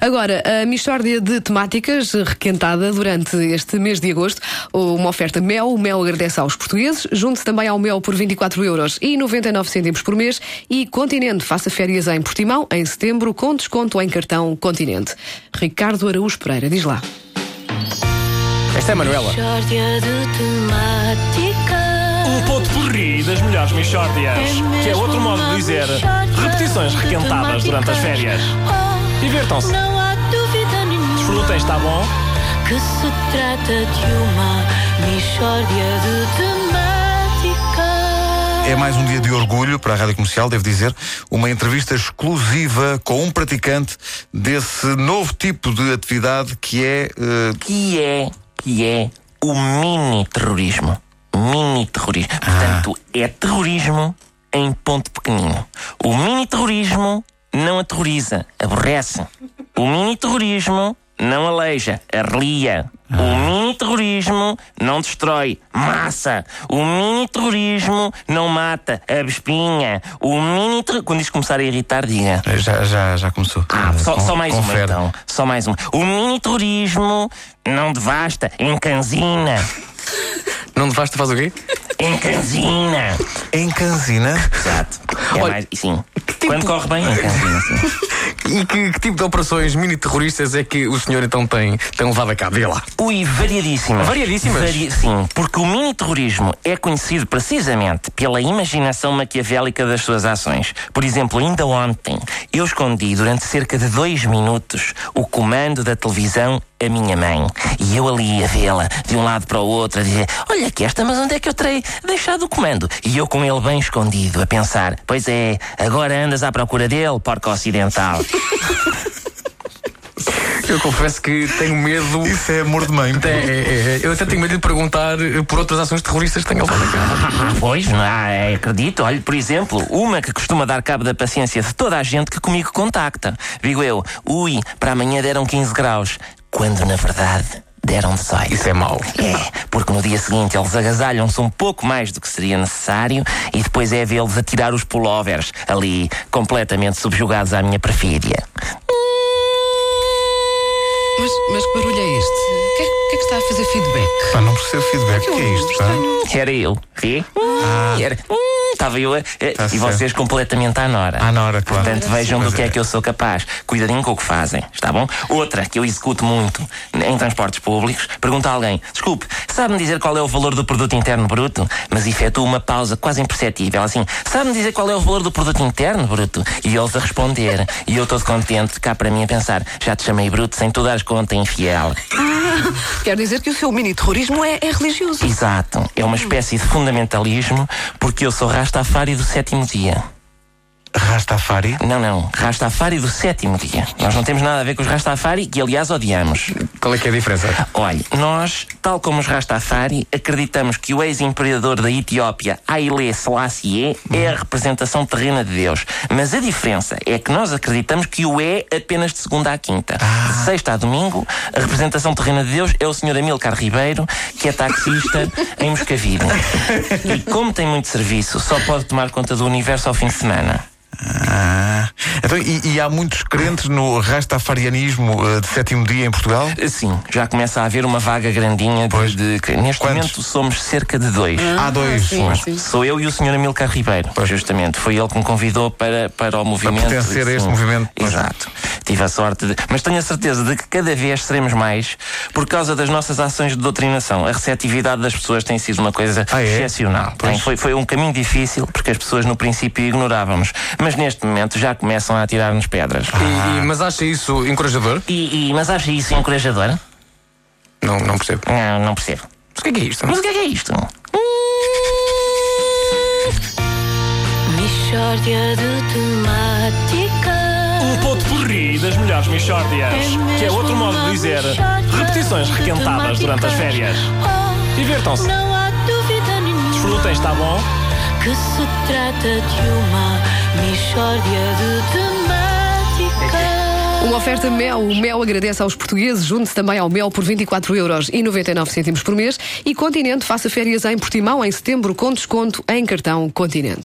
Agora, a mistória de temáticas requentada durante este mês de agosto, uma oferta Mel, o Mel agradece aos portugueses, junte-se também ao Mel por 24 euros e 99 cêntimos por mês e Continente, faça férias em Portimão, em setembro, com desconto em cartão Continente. Ricardo Araújo Pereira, diz lá. Esta é a Manuela. Mixórdia de temáticas. O ponto porri das melhores Michórdias. Que é outro modo de dizer repetições requentadas durante as férias. Divirtam-se. Não há dúvida nenhuma Desfrutem, está bom? que se trata de uma Mixórdia de temáticas. É mais um dia de orgulho para a Rádio Comercial, devo dizer, uma entrevista exclusiva com um praticante desse novo tipo de atividade que é. eh, que é, que é o mini-terrorismo. Mini-terrorismo. Portanto, é terrorismo em ponto pequenino. O mini-terrorismo não aterroriza, aborrece. O mini-terrorismo não aleija, arrelia. O mini-terrorismo não destrói, massa. O mini-terrorismo não mata, abespinha. O mini Quando isto começar a irritar, diga. já, já, já começou. Ah, só, só mais uma confere. então. Só mais uma. O mini-terrorismo não devasta, encanzina. Não devasta faz o quê? Encanzina. Em Canzina, Exato. É Olha, mais, sim. Quando corre bem, encanzina, sim. E que, que tipo de operações mini-terroristas é que o senhor então tem, tem levado a cabo? Diga lá. Ui, variadíssimas. Variadíssimas? Vari- Sim, porque o mini-terrorismo é conhecido precisamente pela imaginação maquiavélica das suas ações. Por exemplo, ainda ontem, eu escondi durante cerca de dois minutos o comando da televisão à minha mãe. E eu ali a vê-la de um lado para o outro, a dizer: Olha aqui esta, mas onde é que eu terei deixado o comando? E eu com ele bem escondido, a pensar: Pois é, agora andas à procura dele, porca ocidental. Eu confesso que tenho medo. isso é amor de mãe. É, é, é, eu até tenho medo de perguntar por outras ações terroristas que a cabo. Ah, pois, não, é, acredito. Olha, por exemplo, uma que costuma dar cabo da paciência de toda a gente que comigo contacta. Digo eu, ui, para amanhã deram 15 graus, quando na verdade deram 18. Isso é mau. É, porque no dia seguinte eles agasalham-se um pouco mais do que seria necessário e depois é vê-los a tirar os pullovers ali, completamente subjugados à minha perfídia. Mas, mas que barulho é este? O que é, que é que está a fazer feedback? Pá, não percebo feedback. O que é isto? pá? Era eu, vê? Era. Estava eu a, a- e Tá certo. vocês completamente à nora. À nora, claro. Portanto, vejam do Pois que é é. que eu sou capaz. Cuidadinho com o que fazem, está bom? Outra que eu executo muito em transportes públicos, pergunta a alguém: desculpe, sabe-me dizer qual é o valor do produto interno bruto? Mas efetua uma pausa quase imperceptível, assim: sabe-me dizer qual é o valor do produto interno bruto? E eles a responder. E eu todo contente, cá para mim a pensar: já te chamei bruto sem tu dares conta, infiel. Quer dizer que o seu mini-terrorismo é, é religioso. Exato. É uma espécie de fundamentalismo porque eu sou Rastafari do sétimo dia. Rastafari. Não, não. Rastafari do sétimo dia. Nós não temos nada a ver com os Rastafari, que aliás odiamos. Qual é que é a diferença? Olha, nós, tal como os Rastafari, acreditamos que o ex-imperador da Etiópia, Haile Selassie, é a representação terrena de Deus. Mas a diferença é que nós acreditamos que o é apenas de segunda à quinta. De sexta a domingo, a representação terrena de Deus é o Sr. Amilcar Ribeiro, que é taxista em Moscavide. E como tem muito serviço, só pode tomar conta do universo ao fim de semana. Ah. Então, e, e há muitos crentes no rastafarianismo eh, de sétimo dia em Portugal? Sim, já começa a haver uma vaga grandinha de, Pois. de- Neste Quantos? momento somos cerca de dois. Há dois. sim, Pois. sim. Sou eu e o Sr. Amilcar Ribeiro, justamente. Foi ele que me convidou para, para o movimento. pertencer a este movimento. Exato. Tive a sorte de. Mas tenho a certeza de que cada vez seremos mais por causa das nossas ações de doutrinação. A receptividade das pessoas tem sido uma coisa Ah, é? excepcional. Pois. Foi, foi um caminho difícil porque as pessoas no princípio ignorávamos. Mas neste momento já começam a atirar-nos pedras. E- e- mas acha isso encorajador? E, e- mas acha isso encorajador? Não, não percebo. Não, não percebo. Mas o que é que é isto? Mas o que é que é isto? Mixórdia de temáticas. O ponto porri das melhores Michórdias. Que é outro modo de dizer repetições requentadas durante as férias. Divirtam-se. Não há dúvida nenhuma Desfrutem, está bom? que se trata de uma. Uma oferta Mel. O Mel agradece aos portugueses. Junte-se também ao Mel por 24 euros e 99 cêntimos por mês. E Continente, faça férias em Portimão em setembro com desconto em cartão Continente.